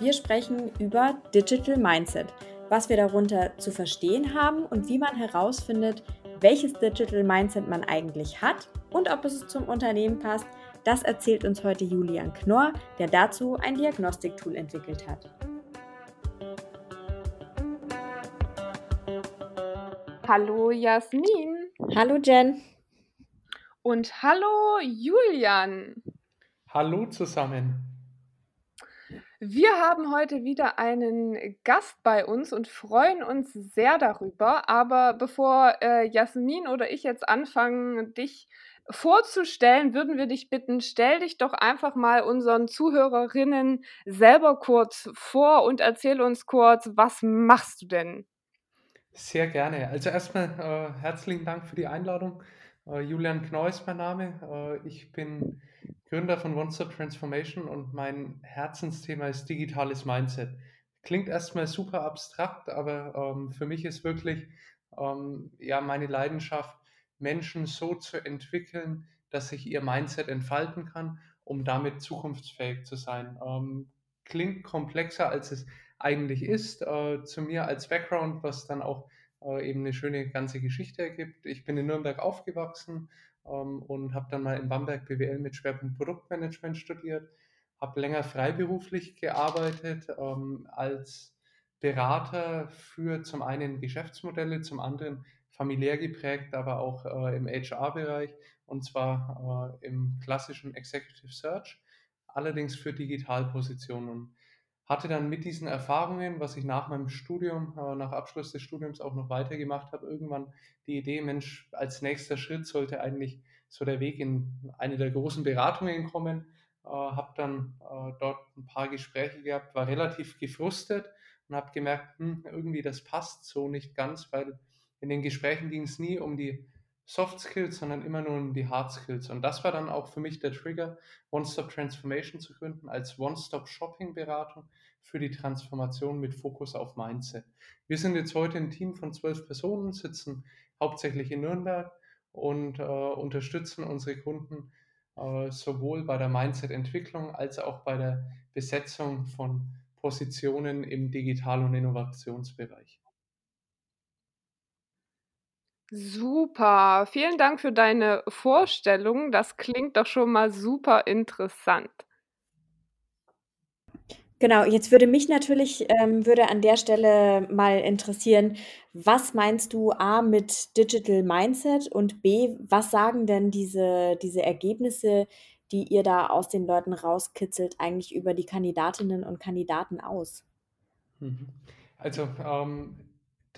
Wir sprechen über Digital Mindset, was wir darunter zu verstehen haben und wie man herausfindet, welches Digital Mindset man eigentlich hat und ob es zum Unternehmen passt. Das erzählt uns heute Julian Knorr, der dazu ein Diagnostiktool entwickelt hat. Hallo Jasmin. Hallo Jen. Und hallo Julian. Hallo zusammen. Wir haben heute wieder einen Gast bei uns und freuen uns sehr darüber. Aber bevor äh, Jasmin oder ich jetzt anfangen, dich vorzustellen, würden wir dich bitten, stell dich doch einfach mal unseren Zuhörerinnen selber kurz vor und erzähl uns kurz, was machst du denn? Sehr gerne. Also erstmal äh, herzlichen Dank für die Einladung. Äh, Julian Knau ist mein Name. Äh, ich bin Gründer von OneStop Transformation und mein Herzensthema ist digitales Mindset. Klingt erstmal super abstrakt, aber ähm, für mich ist wirklich ähm, ja meine Leidenschaft, Menschen so zu entwickeln, dass sich ihr Mindset entfalten kann, um damit zukunftsfähig zu sein. Ähm, klingt komplexer, als es eigentlich ist. Äh, zu mir als Background, was dann auch äh, eben eine schöne ganze Geschichte ergibt. Ich bin in Nürnberg aufgewachsen ähm, und habe dann mal in Bamberg BWL mit Schwerpunkt Produktmanagement studiert, habe länger freiberuflich gearbeitet ähm, als Berater für zum einen Geschäftsmodelle, zum anderen familiär geprägt, aber auch äh, im HR-Bereich und zwar äh, im klassischen Executive Search, allerdings für Digitalpositionen hatte dann mit diesen Erfahrungen, was ich nach meinem Studium, äh, nach Abschluss des Studiums auch noch weitergemacht habe, irgendwann die Idee, Mensch, als nächster Schritt sollte eigentlich so der Weg in eine der großen Beratungen kommen. Äh, habe dann äh, dort ein paar Gespräche gehabt, war relativ gefrustet und habe gemerkt, hm, irgendwie das passt so nicht ganz, weil in den Gesprächen ging es nie um die Soft Skills, sondern immer nur um die Hard Skills. Und das war dann auch für mich der Trigger, One-Stop Transformation zu gründen als One-Stop Shopping Beratung für die Transformation mit Fokus auf Mindset. Wir sind jetzt heute ein Team von zwölf Personen, sitzen hauptsächlich in Nürnberg und äh, unterstützen unsere Kunden äh, sowohl bei der Mindset-Entwicklung als auch bei der Besetzung von Positionen im Digital- und Innovationsbereich. Super, vielen Dank für deine Vorstellung. Das klingt doch schon mal super interessant. Genau, jetzt würde mich natürlich ähm, würde an der Stelle mal interessieren, was meinst du A mit Digital Mindset und B, was sagen denn diese, diese Ergebnisse, die ihr da aus den Leuten rauskitzelt, eigentlich über die Kandidatinnen und Kandidaten aus? Mhm. Also ähm,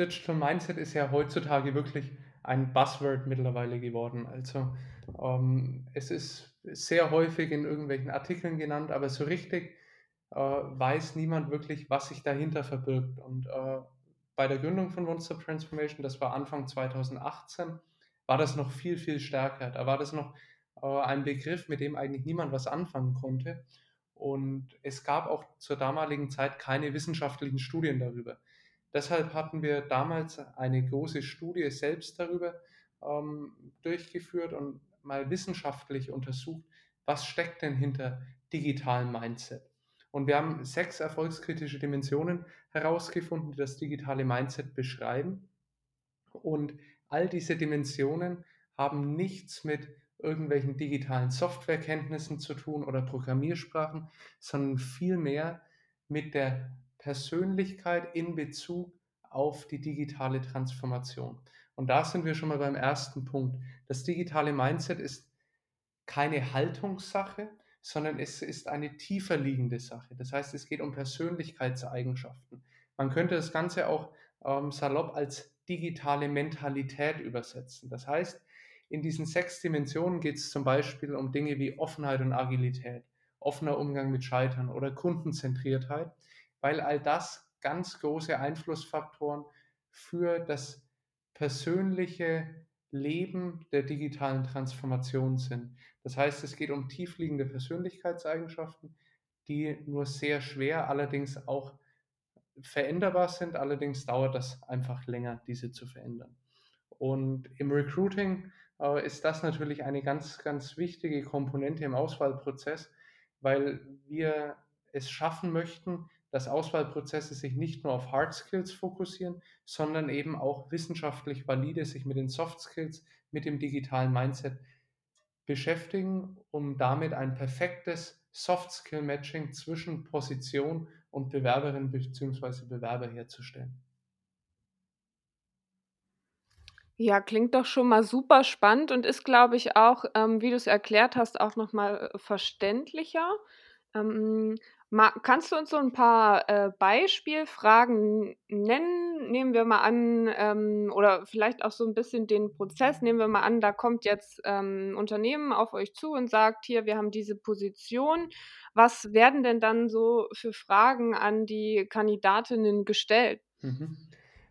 Digital Mindset ist ja heutzutage wirklich ein Buzzword mittlerweile geworden. Also ähm, es ist sehr häufig in irgendwelchen Artikeln genannt, aber so richtig äh, weiß niemand wirklich, was sich dahinter verbirgt. Und äh, bei der Gründung von Stop Transformation, das war Anfang 2018, war das noch viel, viel stärker. Da war das noch äh, ein Begriff, mit dem eigentlich niemand was anfangen konnte. Und es gab auch zur damaligen Zeit keine wissenschaftlichen Studien darüber. Deshalb hatten wir damals eine große Studie selbst darüber ähm, durchgeführt und mal wissenschaftlich untersucht, was steckt denn hinter digitalem Mindset. Und wir haben sechs erfolgskritische Dimensionen herausgefunden, die das digitale Mindset beschreiben. Und all diese Dimensionen haben nichts mit irgendwelchen digitalen Softwarekenntnissen zu tun oder Programmiersprachen, sondern vielmehr mit der Persönlichkeit in Bezug auf die digitale Transformation. Und da sind wir schon mal beim ersten Punkt. Das digitale Mindset ist keine Haltungssache, sondern es ist eine tiefer liegende Sache. Das heißt, es geht um Persönlichkeitseigenschaften. Man könnte das Ganze auch ähm, salopp als digitale Mentalität übersetzen. Das heißt, in diesen sechs Dimensionen geht es zum Beispiel um Dinge wie Offenheit und Agilität, offener Umgang mit Scheitern oder Kundenzentriertheit weil all das ganz große Einflussfaktoren für das persönliche Leben der digitalen Transformation sind. Das heißt, es geht um tiefliegende Persönlichkeitseigenschaften, die nur sehr schwer allerdings auch veränderbar sind. Allerdings dauert das einfach länger, diese zu verändern. Und im Recruiting äh, ist das natürlich eine ganz, ganz wichtige Komponente im Auswahlprozess, weil wir es schaffen möchten, dass Auswahlprozesse sich nicht nur auf Hard Skills fokussieren, sondern eben auch wissenschaftlich valide sich mit den Soft Skills, mit dem digitalen Mindset beschäftigen, um damit ein perfektes Soft Skill Matching zwischen Position und Bewerberin bzw. Bewerber herzustellen. Ja, klingt doch schon mal super spannend und ist, glaube ich, auch, ähm, wie du es erklärt hast, auch noch mal äh, verständlicher. Ähm, ma kannst du uns so ein paar, äh, Beispielfragen nennen? Nehmen wir mal an, ähm oder vielleicht auch so ein bisschen den Prozess. Nehmen wir mal an, da kommt jetzt, ähm, Unternehmen auf euch zu und sagt: „Hier, wir haben diese Position.“ Was werden denn dann so für Fragen an die Kandidatinnen gestellt? Mhm.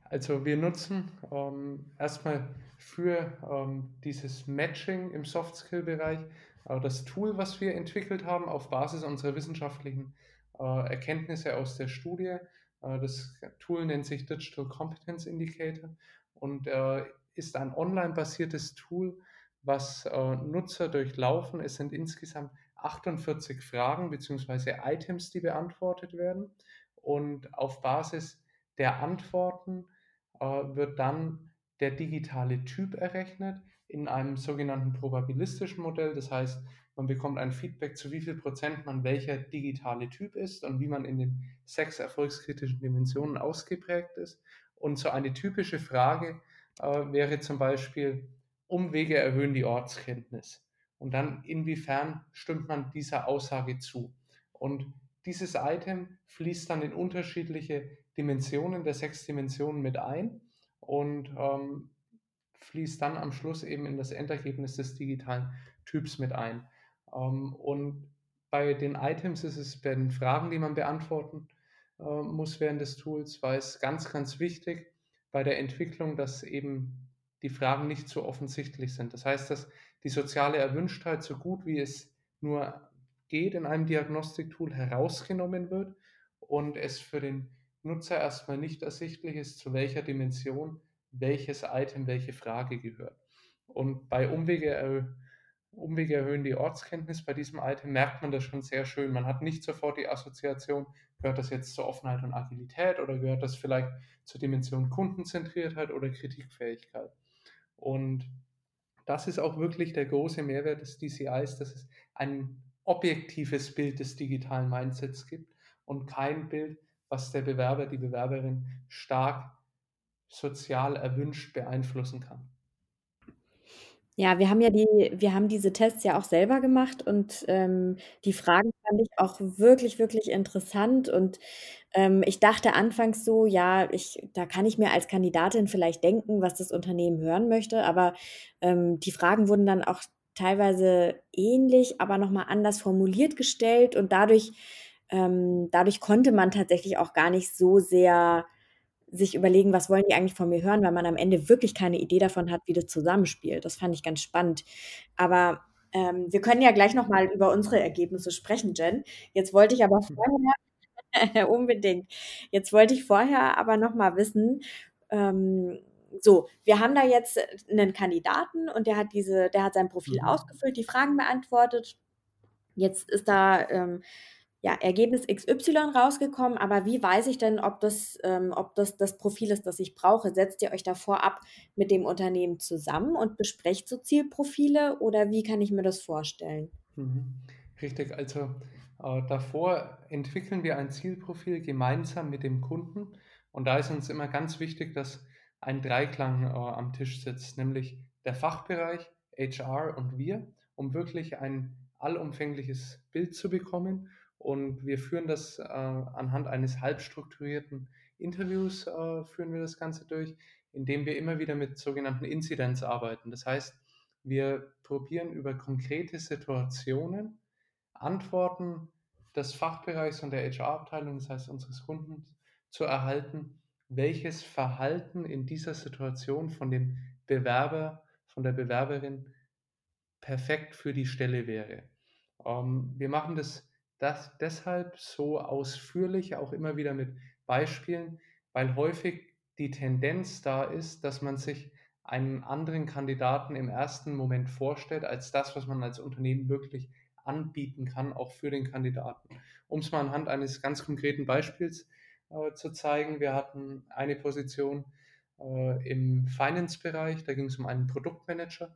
Also wir nutzen ähm, erstmal für ähm, dieses Matching im Soft-Skill-Bereich äh, das Tool, was wir entwickelt haben auf Basis unserer wissenschaftlichen Erkenntnisse aus der Studie. Äh, das Tool nennt sich Digital Competence Indicator und äh, ist ein online-basiertes Tool, was äh, Nutzer durchlaufen. Es sind insgesamt 48 Fragen bzw. Items, die beantwortet werden. Und auf Basis der Antworten äh, wird dann der digitale Typ errechnet in einem sogenannten probabilistischen Modell. Das heißt, man bekommt ein Feedback, zu wie viel Prozent man welcher digitale Typ ist und wie man in den sechs erfolgskritischen Dimensionen ausgeprägt ist. Und so eine typische Frage äh, wäre zum Beispiel, Umwege erhöhen die Ortskenntnis. Und dann, inwiefern stimmt man dieser Aussage zu? Und dieses Item fließt dann in unterschiedliche Dimensionen der sechs Dimensionen mit ein und ähm, fließt dann am Schluss eben in das Endergebnis des digitalen Typs mit ein. Ähm, und bei den Items ist es bei den Fragen, die man beantworten äh, muss während des Tools, war es ganz, ganz wichtig bei der Entwicklung, dass eben die Fragen nicht so offensichtlich sind. Das heißt, dass die soziale Erwünschtheit so gut wie es nur geht in einem Diagnostiktool herausgenommen wird und es für den Nutzer erstmal nicht ersichtlich ist, zu welcher Dimension welches Item, welche Frage gehört. Und bei Umwege, äh, Umwege erhöhen die Ortskenntnis bei diesem Item merkt man das schon sehr schön. Man hat nicht sofort die Assoziation, gehört das jetzt zur Offenheit und Agilität oder gehört das vielleicht zur Dimension Kundenzentriertheit oder Kritikfähigkeit. Und das ist auch wirklich der große Mehrwert des DCIs, dass es ein objektives Bild des digitalen Mindsets gibt und kein Bild, was der Bewerber, die Bewerberin stark sozial erwünscht beeinflussen kann. Ja, wir haben ja die wir haben diese Tests ja auch selber gemacht und, ähm, die Fragen fand ich auch wirklich, wirklich interessant und, ähm, ich dachte anfangs so: „Ja, ich da kann ich mir als Kandidatin vielleicht denken, was das Unternehmen hören möchte“, aber, ähm, die Fragen wurden dann auch teilweise ähnlich, aber noch mal anders formuliert gestellt und dadurch ähm, dadurch konnte man tatsächlich auch gar nicht so sehr sich überlegen, was wollen die eigentlich von mir hören, weil man am Ende wirklich keine Idee davon hat, wie das zusammenspielt. Das fand ich ganz spannend. Aber ähm, wir können ja gleich noch mal über unsere Ergebnisse sprechen, Jen. Jetzt wollte ich aber hm. vorher unbedingt. Jetzt wollte ich vorher aber noch mal wissen, ähm, so, wir haben da jetzt einen Kandidaten und der hat diese, der hat sein Profil mhm. ausgefüllt, die Fragen beantwortet. Jetzt ist da ähm, ja, Ergebnis XY rausgekommen, aber wie weiß ich denn, ob das, ähm, ob das das Profil ist, das ich brauche? Setzt ihr euch da vorab mit dem Unternehmen zusammen und besprecht so Zielprofile oder wie kann ich mir das vorstellen? Mhm. Richtig, also äh, davor entwickeln wir ein Zielprofil gemeinsam mit dem Kunden und da ist uns immer ganz wichtig, dass ein Dreiklang äh, am Tisch sitzt, nämlich der Fachbereich, HR und wir, um wirklich ein allumfängliches Bild zu bekommen und wir führen das äh, anhand eines halbstrukturierten Interviews, äh, führen wir das Ganze durch, indem wir immer wieder mit sogenannten Incidents arbeiten. Das heißt, wir probieren über konkrete Situationen Antworten des Fachbereichs und der HR-Abteilung, das heißt unseres Kunden, zu erhalten, welches Verhalten in dieser Situation von dem Bewerber, von der Bewerberin perfekt für die Stelle wäre. Ähm, wir machen das das deshalb so ausführlich, auch immer wieder mit Beispielen, weil häufig die Tendenz da ist, dass man sich einen anderen Kandidaten im ersten Moment vorstellt, als das, was man als Unternehmen wirklich anbieten kann, auch für den Kandidaten. Um es mal anhand eines ganz konkreten Beispiels äh, zu zeigen, wir hatten eine Position äh, im Finance-Bereich, da ging es um einen Produktmanager.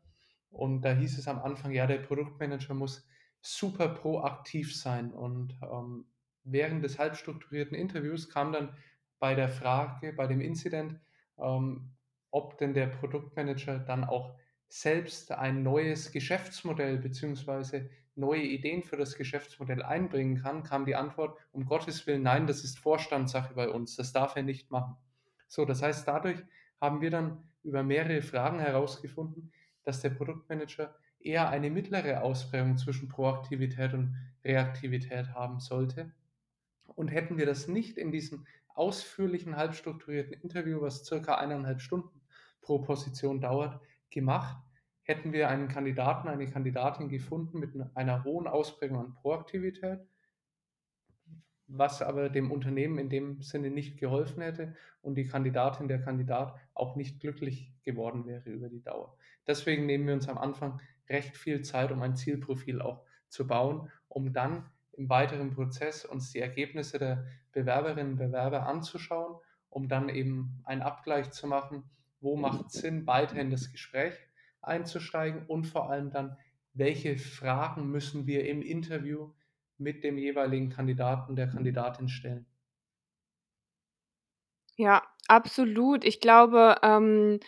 Und da hieß es am Anfang, ja, der Produktmanager muss super proaktiv sein und ähm, während des halbstrukturierten Interviews kam dann bei der Frage, bei dem Incident, ähm, ob denn der Produktmanager dann auch selbst ein neues Geschäftsmodell bzw. neue Ideen für das Geschäftsmodell einbringen kann, kam die Antwort, um Gottes Willen, nein, das ist Vorstandssache bei uns, das darf er nicht machen. So, das heißt, dadurch haben wir dann über mehrere Fragen herausgefunden, dass der Produktmanager eher eine mittlere Ausprägung zwischen Proaktivität und Reaktivität haben sollte. Und hätten wir das nicht in diesem ausführlichen, halbstrukturierten Interview, was circa eineinhalb Stunden pro Position dauert, gemacht, hätten wir einen Kandidaten, eine Kandidatin gefunden mit einer hohen Ausprägung an Proaktivität, was aber dem Unternehmen in dem Sinne nicht geholfen hätte und die Kandidatin, der Kandidat auch nicht glücklich geworden wäre über die Dauer. Deswegen nehmen wir uns am Anfang recht viel Zeit, um ein Zielprofil auch zu bauen, um dann im weiteren Prozess uns die Ergebnisse der Bewerberinnen und Bewerber anzuschauen, um dann eben einen Abgleich zu machen, wo macht es Sinn, weiter in das Gespräch einzusteigen und vor allem dann, welche Fragen müssen wir im Interview mit dem jeweiligen Kandidaten, der Kandidatin stellen. Ja, absolut. Ich glaube, ähm,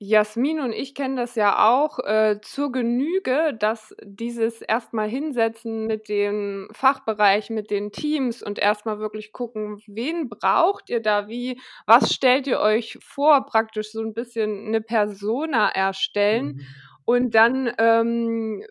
Jasmin und ich kennen das ja auch äh, zur Genüge, dass dieses erstmal hinsetzen mit dem Fachbereich, mit den Teams und erstmal wirklich gucken, wen braucht ihr da wie, was stellt ihr euch vor, praktisch so ein bisschen eine Persona erstellen mhm. und dann ähm,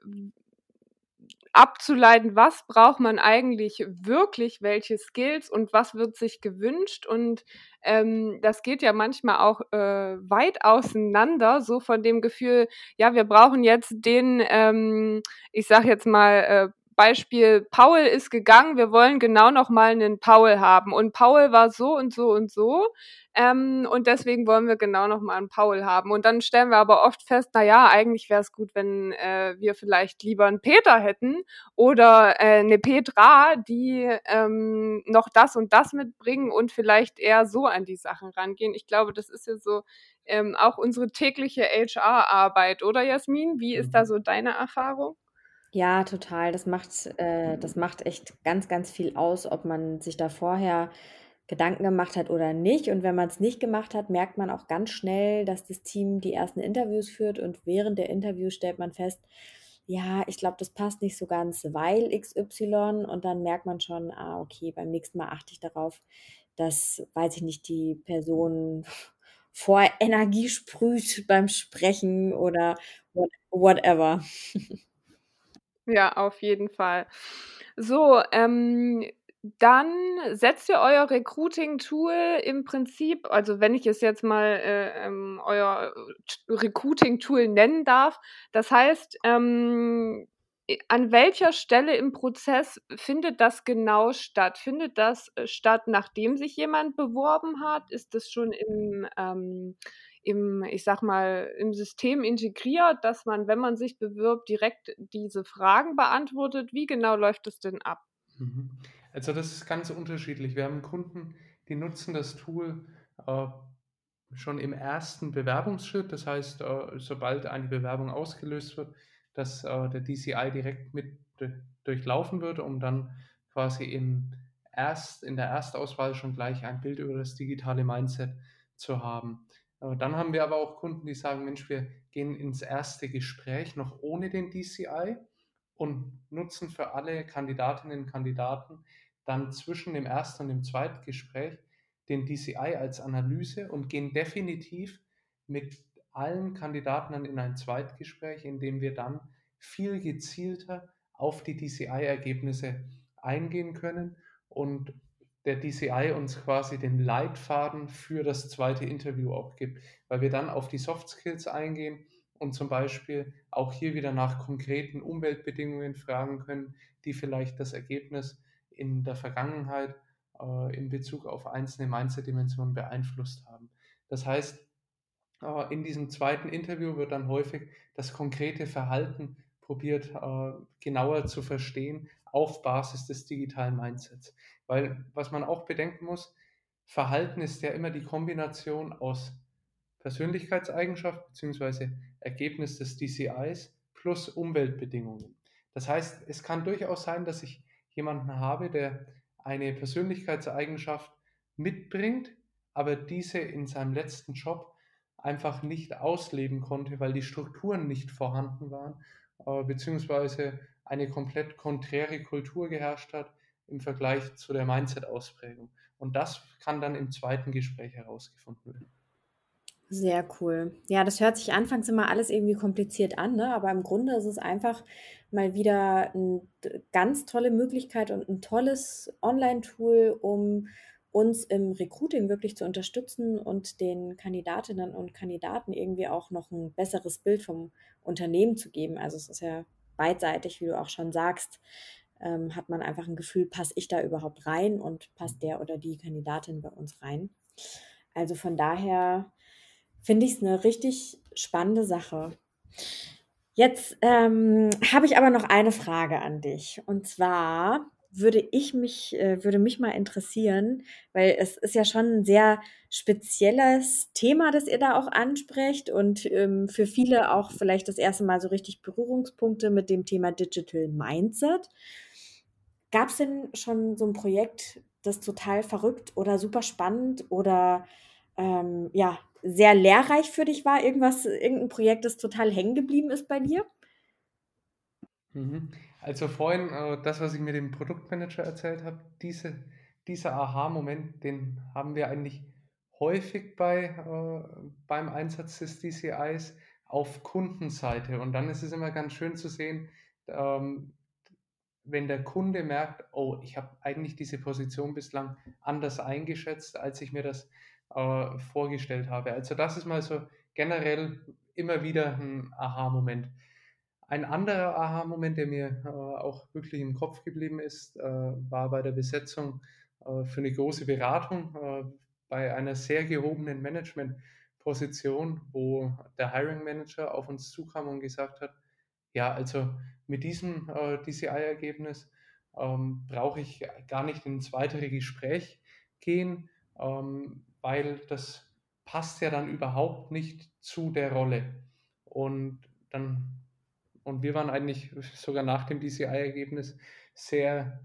abzuleiten, was braucht man eigentlich wirklich, welche Skills und was wird sich gewünscht. Und ähm, das geht ja manchmal auch äh, weit auseinander, so von dem Gefühl, ja, wir brauchen jetzt den, ähm, ich sag jetzt mal, äh, Beispiel, Paul ist gegangen, wir wollen genau noch mal einen Paul haben. Und Paul war so und so und so. Ähm, und deswegen wollen wir genau noch mal einen Paul haben. Und dann stellen wir aber oft fest, na ja, eigentlich wäre es gut, wenn äh, wir vielleicht lieber einen Peter hätten oder äh, eine Petra, die ähm, noch das und das mitbringen und vielleicht eher so an die Sachen rangehen. Ich glaube, das ist ja so ähm, auch unsere tägliche HR-Arbeit, oder Jasmin? Wie ist da mhm. so deine Erfahrung? Ja, total. Das macht, äh, das macht echt ganz, ganz viel aus, ob man sich da vorher Gedanken gemacht hat oder nicht. Und wenn man es nicht gemacht hat, merkt man auch ganz schnell, dass das Team die ersten Interviews führt und während der Interviews stellt man fest, ja, ich glaube, das passt nicht so ganz, weil XY und dann merkt man schon, ah, okay, beim nächsten Mal achte ich darauf, dass, weiß ich nicht, die Person vor Energie sprüht beim Sprechen oder whatever. Ja, auf jeden Fall. So, ähm, dann setzt ihr euer Recruiting-Tool im Prinzip, also wenn ich es jetzt mal äh, ähm, euer Recruiting-Tool nennen darf, das heißt, ähm, an welcher Stelle im Prozess findet das genau statt? Findet das äh, statt, nachdem sich jemand beworben hat? Ist das schon im ähm, im, ich sag mal, im System integriert, dass man, wenn man sich bewirbt, direkt diese Fragen beantwortet. Wie genau läuft es denn ab? Mhm. Also das ist ganz unterschiedlich. Wir haben Kunden, die nutzen das Tool äh, schon im ersten Bewerbungsschritt. Das heißt, äh, sobald eine Bewerbung ausgelöst wird, dass äh, der DCI direkt mit durchlaufen wird, um dann quasi im erst, in der Erstauswahl schon gleich ein Bild über das digitale Mindset zu haben. Dann haben wir aber auch Kunden, die sagen, Mensch, wir gehen ins erste Gespräch noch ohne den DCI und nutzen für alle Kandidatinnen und Kandidaten dann zwischen dem ersten und dem zweiten Gespräch den DCI als Analyse und gehen definitiv mit allen Kandidaten dann in ein Zweitgespräch, in dem wir dann viel gezielter auf die DCI-Ergebnisse eingehen können und der DCI uns quasi den Leitfaden für das zweite Interview auch gibt, weil wir dann auf die Soft Skills eingehen und zum Beispiel auch hier wieder nach konkreten Umweltbedingungen fragen können, die vielleicht das Ergebnis in der Vergangenheit äh, in Bezug auf einzelne Mindset-Dimensionen beeinflusst haben. Das heißt, äh, in diesem zweiten Interview wird dann häufig das konkrete Verhalten probiert äh, genauer zu verstehen auf Basis des digitalen Mindsets. Weil was man auch bedenken muss, Verhalten ist ja immer die Kombination aus Persönlichkeitseigenschaft bzw. Ergebnis des DCIs plus Umweltbedingungen. Das heißt, es kann durchaus sein, dass ich jemanden habe, der eine Persönlichkeitseigenschaft mitbringt, aber diese in seinem letzten Job einfach nicht ausleben konnte, weil die Strukturen nicht vorhanden waren, äh, beziehungsweise eine komplett konträre Kultur geherrscht hat im Vergleich zu der Mindset-Ausprägung. Und das kann dann im zweiten Gespräch herausgefunden werden. Sehr cool. Ja, das hört sich anfangs immer alles irgendwie kompliziert an, ne? aber im Grunde ist es einfach mal wieder eine ganz tolle Möglichkeit und ein tolles Online-Tool, um uns im Recruiting wirklich zu unterstützen und den Kandidatinnen und Kandidaten irgendwie auch noch ein besseres Bild vom Unternehmen zu geben. Also es ist ja beidseitig, wie du auch schon sagst, ähm, hat man einfach ein Gefühl, passe ich da überhaupt rein und passt der oder die Kandidatin bei uns rein. Also von daher finde ich es eine richtig spannende Sache. Jetzt ähm, habe ich aber noch eine Frage an dich. Und zwar würde ich mich, äh, würde mich mal interessieren, weil es ist ja schon ein sehr spezielles Thema, das ihr da auch ansprecht und ähm, für viele auch vielleicht das erste Mal so richtig Berührungspunkte mit dem Thema Digital Mindset. Gab es denn schon so ein Projekt, das total verrückt oder super spannend oder ähm, ja, sehr lehrreich für dich war? Irgendwas, irgendein Projekt, das total hängen geblieben ist bei dir? Mhm. Also vorhin, äh, das, was ich mit dem Produktmanager erzählt habe, diese, dieser Aha-Moment, den haben wir eigentlich häufig bei, äh, beim Einsatz des DCIs auf Kundenseite. Und dann ist es immer ganz schön zu sehen, ähm, wenn der Kunde merkt, oh, ich habe eigentlich diese Position bislang anders eingeschätzt, als ich mir das äh, vorgestellt habe. Also das ist mal so generell immer wieder ein Aha-Moment. Ein anderer Aha-Moment, der mir äh, auch wirklich im Kopf geblieben ist, äh, war bei der Besetzung äh, für eine große Beratung äh, bei einer sehr gehobenen Management-Position, wo der Hiring Manager auf uns zukam und gesagt hat, ja, also mit diesem äh, DCI-Ergebnis ähm, brauche ich gar nicht ins weitere Gespräch gehen. Ähm, weil das passt ja dann überhaupt nicht zu der Rolle. Und dann, und wir waren eigentlich sogar nach dem DCI-Ergebnis sehr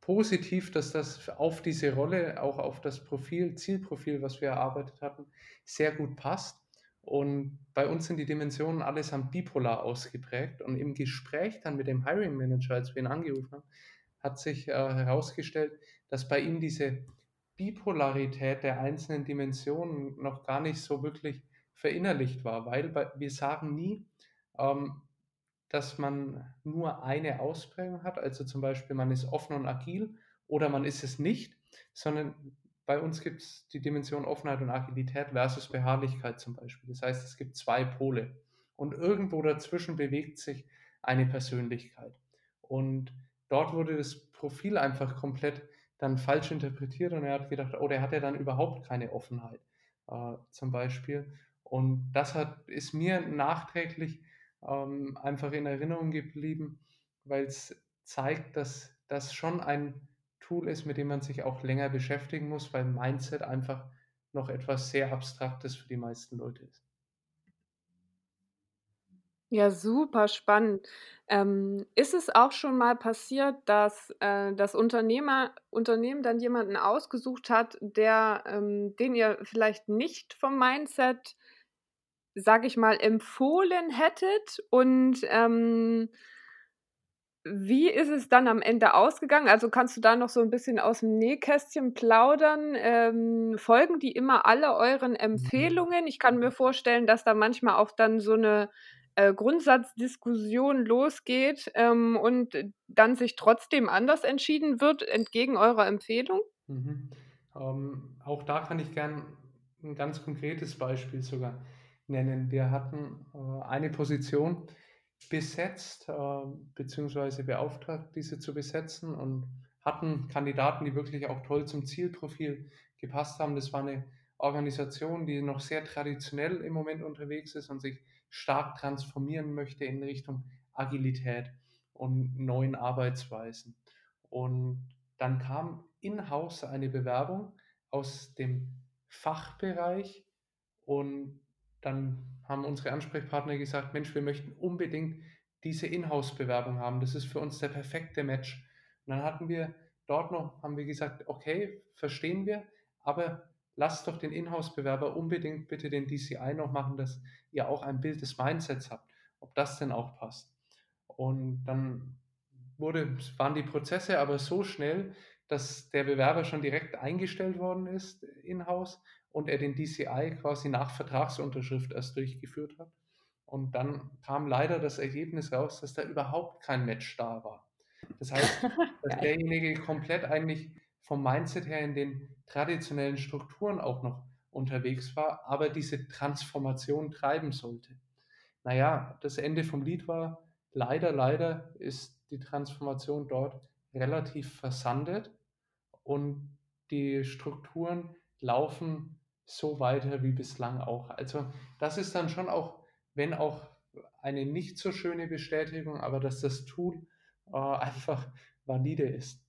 positiv, dass das auf diese Rolle, auch auf das Profil, Zielprofil, was wir erarbeitet hatten, sehr gut passt. Und bei uns sind die Dimensionen allesamt bipolar ausgeprägt. Und im Gespräch dann mit dem Hiring Manager, als wir ihn angerufen haben, hat sich äh, herausgestellt, dass bei ihm diese Bipolarität der einzelnen Dimensionen noch gar nicht so wirklich verinnerlicht war, weil wir sagen nie, ähm, dass man nur eine Ausprägung hat, also zum Beispiel man ist offen und agil oder man ist es nicht, sondern bei uns gibt es die Dimension Offenheit und Agilität versus Beharrlichkeit zum Beispiel. Das heißt, es gibt zwei Pole und irgendwo dazwischen bewegt sich eine Persönlichkeit. Und dort wurde das Profil einfach komplett dann falsch interpretiert und er hat gedacht, oh, der hat ja dann überhaupt keine Offenheit äh, zum Beispiel. Und das hat, ist mir nachträglich ähm, einfach in Erinnerung geblieben, weil es zeigt, dass das schon ein Tool ist, mit dem man sich auch länger beschäftigen muss, weil Mindset einfach noch etwas sehr Abstraktes für die meisten Leute ist. Ja, super spannend. Ähm, ist es auch schon mal passiert, dass äh, das Unternehmer, Unternehmen dann jemanden ausgesucht hat, der, ähm, den ihr vielleicht nicht vom Mindset, sag ich mal, empfohlen hättet? Und ähm, wie ist es dann am Ende ausgegangen? Also kannst du da noch so ein bisschen aus dem Nähkästchen plaudern? Ähm, folgen die immer alle euren Empfehlungen? Ich kann mir vorstellen, dass da manchmal auch dann so eine äh, Grundsatzdiskussion losgeht ähm, und dann sich trotzdem anders entschieden wird, entgegen eurer Empfehlung? Mhm. Ähm, auch da kann ich gern ein ganz konkretes Beispiel sogar nennen. Wir hatten äh, eine Position besetzt, äh, beziehungsweise beauftragt, diese zu besetzen und hatten Kandidaten, die wirklich auch toll zum Zielprofil gepasst haben. Das war eine Organisation, die noch sehr traditionell im Moment unterwegs ist und sich stark transformieren möchte in Richtung Agilität und neuen Arbeitsweisen. Und dann kam in-house eine Bewerbung aus dem Fachbereich und dann haben unsere Ansprechpartner gesagt, Mensch, wir möchten unbedingt diese Inhouse-Bewerbung haben. Das ist für uns der perfekte Match. Und dann hatten wir dort noch, haben wir gesagt, okay, verstehen wir, aber lasst doch den Inhouse-Bewerber unbedingt bitte den DCI noch machen, dass ihr auch ein Bild des Mindsets habt, ob das denn auch passt. Und dann wurde, waren die Prozesse aber so schnell, dass der Bewerber schon direkt eingestellt worden ist in-house und er den DCI quasi nach Vertragsunterschrift erst durchgeführt hat. Und dann kam leider das Ergebnis raus, dass da überhaupt kein Match da war. Das heißt, dass derjenige komplett eigentlich vom Mindset her in den traditionellen Strukturen auch noch unterwegs war, aber diese Transformation treiben sollte. Naja, das Ende vom Lied war, leider, leider ist die Transformation dort relativ versandet und die Strukturen laufen so weiter wie bislang auch. Also das ist dann schon auch, wenn auch eine nicht so schöne Bestätigung, aber dass das Tool äh, einfach valide ist.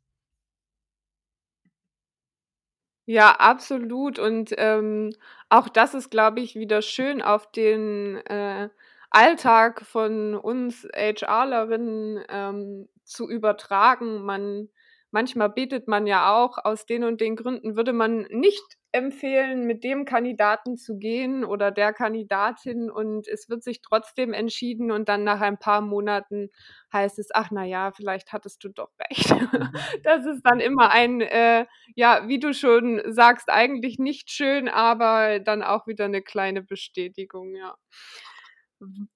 Ja, absolut. Und ähm, auch das ist, glaube ich, wieder schön auf den äh, Alltag von uns HRlerinnen ähm, zu übertragen. Man manchmal betet man ja auch, aus den und den Gründen würde man nicht empfehlen, mit dem Kandidaten zu gehen oder der Kandidatin und es wird sich trotzdem entschieden und dann nach ein paar Monaten heißt es, ach na ja, vielleicht hattest du doch recht. Mhm. Das ist dann immer ein, äh, ja, wie du schon sagst, eigentlich nicht schön, aber dann auch wieder eine kleine Bestätigung, ja.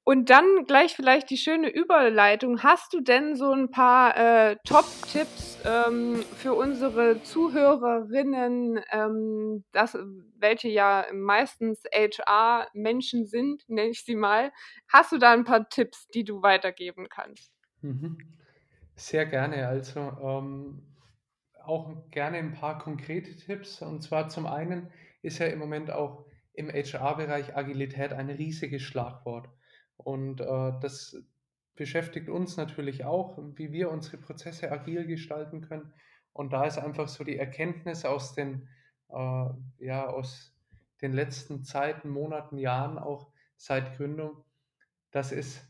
Und dann gleich vielleicht die schöne Überleitung. Hast du denn so ein paar äh, Top-Tipps ähm, für unsere Zuhörerinnen, ähm, das, welche ja meistens HR-Menschen sind, nenne ich sie mal? Hast du da ein paar Tipps, die du weitergeben kannst? Mhm. Sehr gerne. Also ähm, auch gerne ein paar konkrete Tipps. Und zwar zum einen ist ja im Moment auch im HR-Bereich Agilität ein riesiges Schlagwort. Und äh, das beschäftigt uns natürlich auch, wie wir unsere Prozesse agil gestalten können. Und da ist einfach so die Erkenntnis aus den, äh, ja, aus den letzten Zeiten, Monaten, Jahren auch seit Gründung, dass es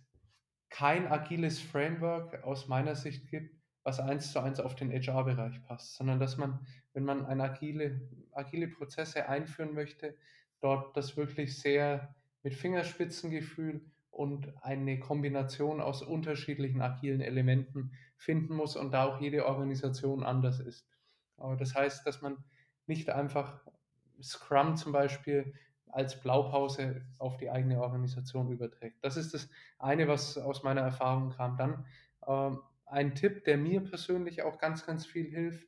kein agiles Framework aus meiner Sicht gibt, was eins zu eins auf den HR-Bereich passt, sondern dass man, wenn man eine agile, agile Prozesse einführen möchte, dort das wirklich sehr mit Fingerspitzengefühl und eine Kombination aus unterschiedlichen agilen Elementen finden muss und da auch jede Organisation anders ist. Aber das heißt, dass man nicht einfach Scrum zum Beispiel als Blaupause auf die eigene Organisation überträgt. Das ist das eine, was aus meiner Erfahrung kam. Dann ähm, ein Tipp, der mir persönlich auch ganz, ganz viel hilft.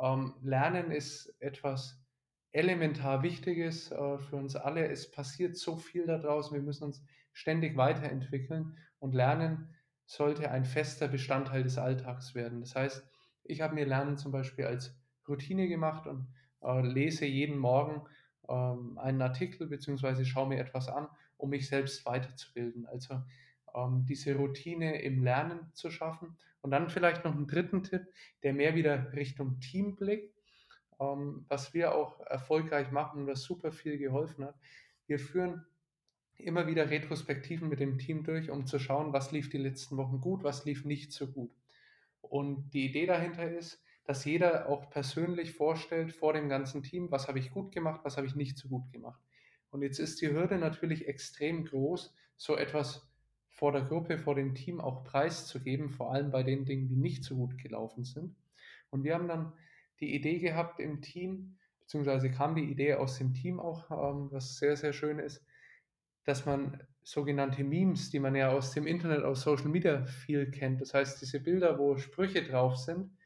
Ähm, Lernen ist etwas elementar Wichtiges äh, für uns alle. Es passiert so viel da draußen. Wir müssen uns ständig weiterentwickeln und Lernen sollte ein fester Bestandteil des Alltags werden. Das heißt, ich habe mir Lernen zum Beispiel als Routine gemacht und äh, lese jeden Morgen ähm, einen Artikel bzw. schaue mir etwas an, um mich selbst weiterzubilden. Also ähm, diese Routine im Lernen zu schaffen. Und dann vielleicht noch einen dritten Tipp, der mehr wieder Richtung Team blickt, ähm, was wir auch erfolgreich machen und was super viel geholfen hat. Wir führen immer wieder Retrospektiven mit dem Team durch, um zu schauen, was lief die letzten Wochen gut, was lief nicht so gut. Und die Idee dahinter ist, dass jeder auch persönlich vorstellt vor dem ganzen Team, was habe ich gut gemacht, was habe ich nicht so gut gemacht. Und jetzt ist die Hürde natürlich extrem groß, so etwas vor der Gruppe, vor dem Team auch preiszugeben, vor allem bei den Dingen, die nicht so gut gelaufen sind. Und wir haben dann die Idee gehabt im Team, beziehungsweise kam die Idee aus dem Team auch, ähm, was sehr, sehr schön ist, dass man sogenannte Memes, die man ja aus dem Internet, aus Social Media viel kennt, das heißt diese Bilder, wo Sprüche drauf sind,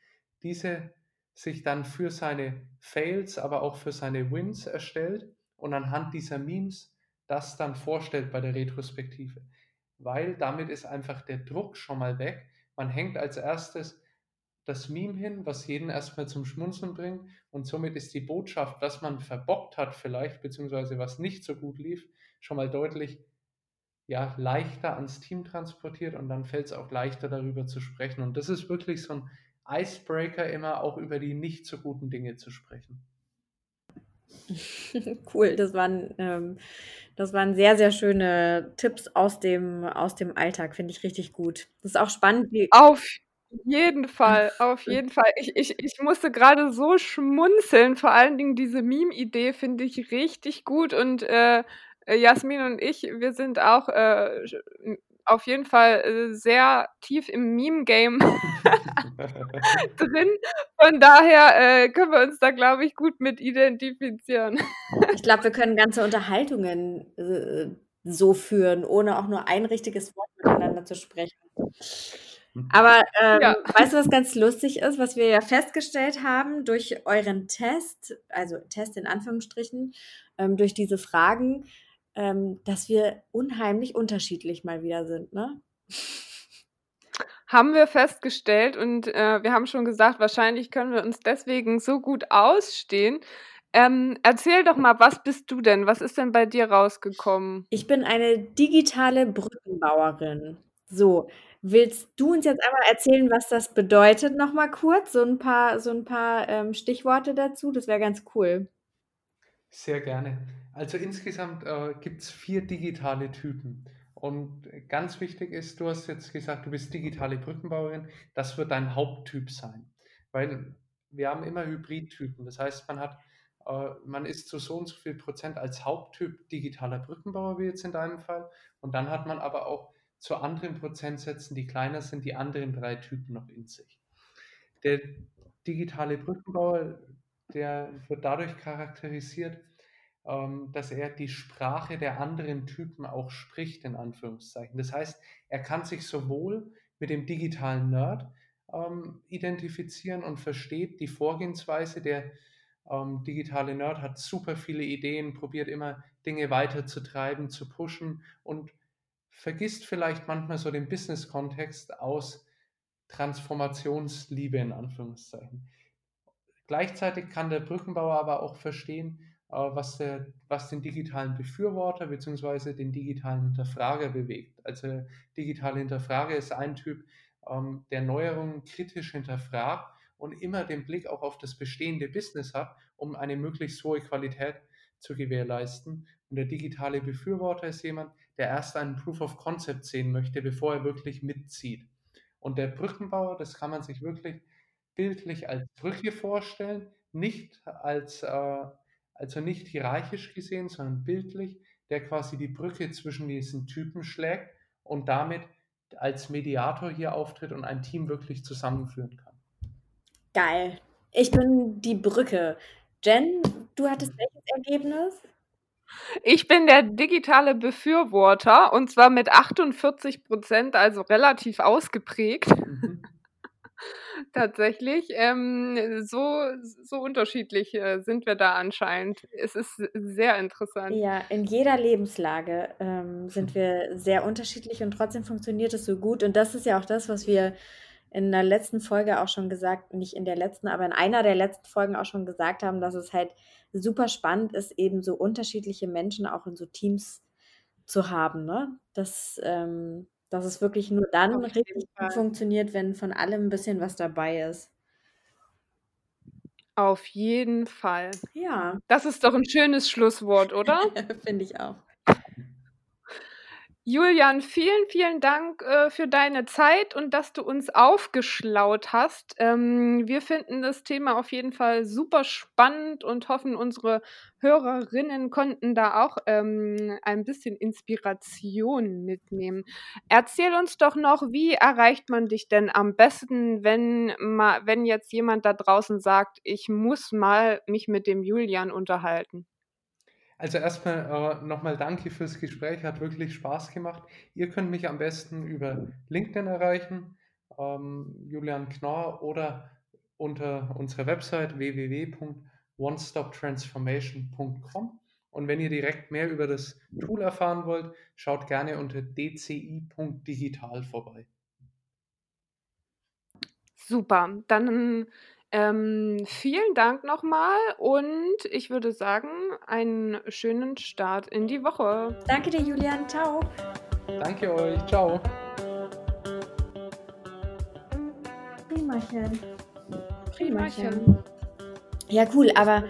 diese sich dann für seine Fails, aber auch für seine Wins erstellt und anhand dieser Memes das dann vorstellt bei der Retrospektive. Weil damit ist einfach der Druck schon mal weg. Man hängt als erstes das Meme hin, was jeden erstmal zum Schmunzeln bringt und somit ist die Botschaft, was man verbockt hat vielleicht, beziehungsweise was nicht so gut lief, schon mal deutlich ja, leichter ans Team transportiert und dann fällt es auch leichter darüber zu sprechen. Und das ist wirklich so ein Icebreaker, immer auch über die nicht so guten Dinge zu sprechen. Cool, das waren, ähm, das waren sehr, sehr schöne Tipps aus dem, aus dem Alltag, finde ich richtig gut. Das ist auch spannend, wie. Auf jeden Fall, auf jeden Fall. Ich, ich, ich musste gerade so schmunzeln. Vor allen Dingen diese Meme-Idee finde ich richtig gut. Und äh, Jasmin und ich, wir sind auch äh, auf jeden Fall äh, sehr tief im Meme-Game drin. Von daher äh, können wir uns da, glaube ich, gut mit identifizieren. ich glaube, wir können ganze Unterhaltungen äh, so führen, ohne auch nur ein richtiges Wort miteinander zu sprechen. Aber ähm, ja. weißt du, was ganz lustig ist, was wir ja festgestellt haben durch euren Test, also Test in Anführungsstrichen, ähm, durch diese Fragen, ähm, dass wir unheimlich unterschiedlich mal wieder sind, ne? Haben wir festgestellt und äh, wir haben schon gesagt, wahrscheinlich können wir uns deswegen so gut ausstehen. Ähm, erzähl doch mal, was bist du denn? Was ist denn bei dir rausgekommen? Ich bin eine digitale Brückenbauerin. So, willst du uns jetzt einmal erzählen, was das bedeutet, nochmal kurz? So ein paar, so ein paar ähm, Stichworte dazu, das wäre ganz cool. Sehr gerne. Also insgesamt äh, gibt es vier digitale Typen. Und ganz wichtig ist, du hast jetzt gesagt, du bist digitale Brückenbauerin. Das wird dein Haupttyp sein. Weil wir haben immer Hybridtypen. Das heißt, man hat, äh, man ist zu so und so viel Prozent als Haupttyp digitaler Brückenbauer, wie jetzt in deinem Fall. Und dann hat man aber auch zu anderen Prozentsätzen, die kleiner sind, die anderen drei Typen noch in sich. Der digitale Brückenbauer der wird dadurch charakterisiert, ähm, dass er die Sprache der anderen Typen auch spricht, in Anführungszeichen. Das heißt, er kann sich sowohl mit dem digitalen Nerd ähm, identifizieren und versteht die Vorgehensweise. Der ähm, digitale Nerd hat super viele Ideen, probiert immer Dinge weiterzutreiben, zu pushen und vergisst vielleicht manchmal so den Business-Kontext aus Transformationsliebe in Anführungszeichen. Gleichzeitig kann der Brückenbauer aber auch verstehen, äh, was, der, was den digitalen Befürworter bzw. den digitalen Hinterfrager bewegt. Also digitale Hinterfrager ist ein Typ, ähm, der Neuerungen kritisch hinterfragt und immer den Blick auch auf das bestehende Business hat, um eine möglichst hohe Qualität zu gewährleisten. Und der digitale Befürworter ist jemand, der erst einen Proof of Concept sehen möchte, bevor er wirklich mitzieht. Und der Brückenbauer, das kann man sich wirklich bildlich als Brücke vorstellen, nicht als, äh, also nicht hierarchisch gesehen, sondern bildlich, der quasi die Brücke zwischen diesen Typen schlägt und damit als Mediator hier auftritt und ein Team wirklich zusammenführen kann. Geil. Ich bin die Brücke. Jen, du hattest welches Ergebnis? Ich bin der digitale Befürworter und zwar mit 48 Prozent, also relativ ausgeprägt. Mhm. Tatsächlich, ähm, so so unterschiedlich, äh, sind wir da anscheinend. Es ist sehr interessant. Ja, in jeder Lebenslage, ähm, sind wir sehr unterschiedlich und trotzdem funktioniert es so gut. Und das ist ja auch das, was wir in der letzten Folge auch schon gesagt nicht in der letzten, aber in einer der letzten Folgen auch schon gesagt haben, dass es halt super spannend ist, eben so unterschiedliche Menschen auch in so Teams zu haben, ne? Das, ähm dass es wirklich nur dann Auf richtig gut funktioniert, wenn von allem ein bisschen was dabei ist. Auf jeden Fall. Ja. Das ist doch ein schönes Schlusswort, oder? Finde ich auch. Julian, vielen, vielen Dank äh, für deine Zeit und dass du uns aufgeschlaut hast. Ähm, wir finden das Thema auf jeden Fall super spannend und hoffen, unsere Hörerinnen konnten da auch ähm, ein bisschen Inspiration mitnehmen. Erzähl uns doch noch, wie erreicht man dich denn am besten, wenn, wenn jetzt jemand da draußen sagt, ich muss mal mich mit dem Julian unterhalten? Also erstmal äh, nochmal danke fürs Gespräch, hat wirklich Spaß gemacht. Ihr könnt mich am besten über LinkedIn erreichen, ähm, Julian Knorr oder unter unserer Website www.onestoptransformation.com. Und wenn ihr direkt mehr über das Tool erfahren wollt, schaut gerne unter dci.digital vorbei. Super, dann ähm, vielen Dank nochmal und ich würde sagen, einen schönen Start in die Woche. Danke dir, Julian. Ciao. Danke euch. Ciao. Primachen. Primachen. Ja, cool, aber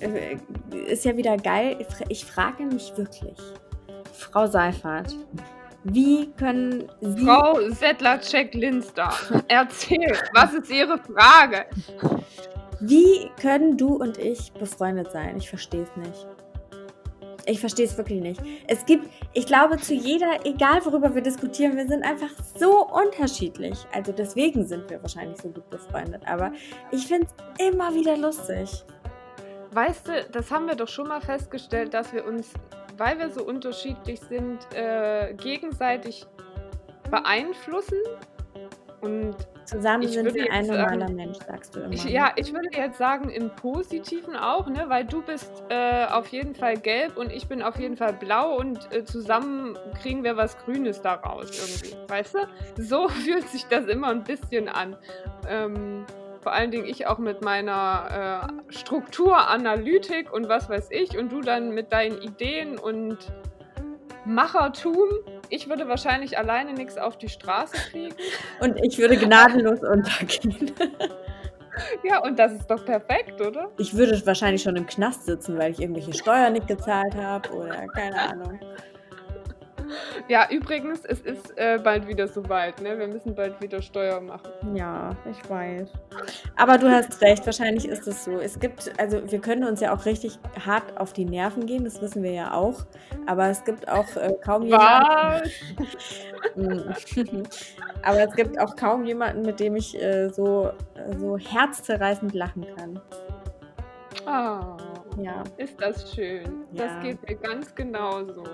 äh, ist ja wieder geil. Ich frage mich wirklich, Frau Seifert, wie können Sie. Frau Settler-Check-Linster, erzähl, was ist Ihre Frage? Wie können du und ich befreundet sein? Ich verstehe es nicht. Ich verstehe es wirklich nicht. Es gibt, ich glaube, zu jeder, egal worüber wir diskutieren, wir sind einfach so unterschiedlich. Also deswegen sind wir wahrscheinlich so gut befreundet. Aber ich finde es immer wieder lustig. Weißt du, das haben wir doch schon mal festgestellt, dass wir uns, weil wir so unterschiedlich sind, äh, gegenseitig beeinflussen und Zusammen sind wir ein normaler ähm, Mensch, sagst du immer. ich, ja, ich würde jetzt sagen im Positiven auch, ne, weil du bist äh, auf jeden Fall gelb und ich bin auf jeden Fall blau und äh, zusammen kriegen wir was Grünes daraus irgendwie, weißt du? So fühlt sich das immer ein bisschen an. Ähm, vor allen Dingen ich auch mit meiner äh, Strukturanalytik und was weiß ich und du dann mit deinen Ideen und Machertum. Ich würde wahrscheinlich alleine nichts auf die Straße kriegen. Und ich würde gnadenlos untergehen. Ja, und das ist doch perfekt, oder? Ich würde wahrscheinlich schon im Knast sitzen, weil ich irgendwelche Steuern nicht gezahlt habe oder keine Ahnung. Ja, übrigens, es ist äh, bald wieder soweit, ne? Wir müssen bald wieder Steuer machen. Ja, ich weiß. Aber du hast recht, wahrscheinlich ist es so. Es gibt, also wir können uns ja auch richtig hart auf die Nerven gehen, das wissen wir ja auch. Aber es gibt auch äh, kaum jemanden. Was? Mm. Aber es gibt auch kaum jemanden, mit dem ich äh, so, so herzzerreißend lachen kann. Ah, Ja. ist das schön. Das Ja. geht mir ganz genauso.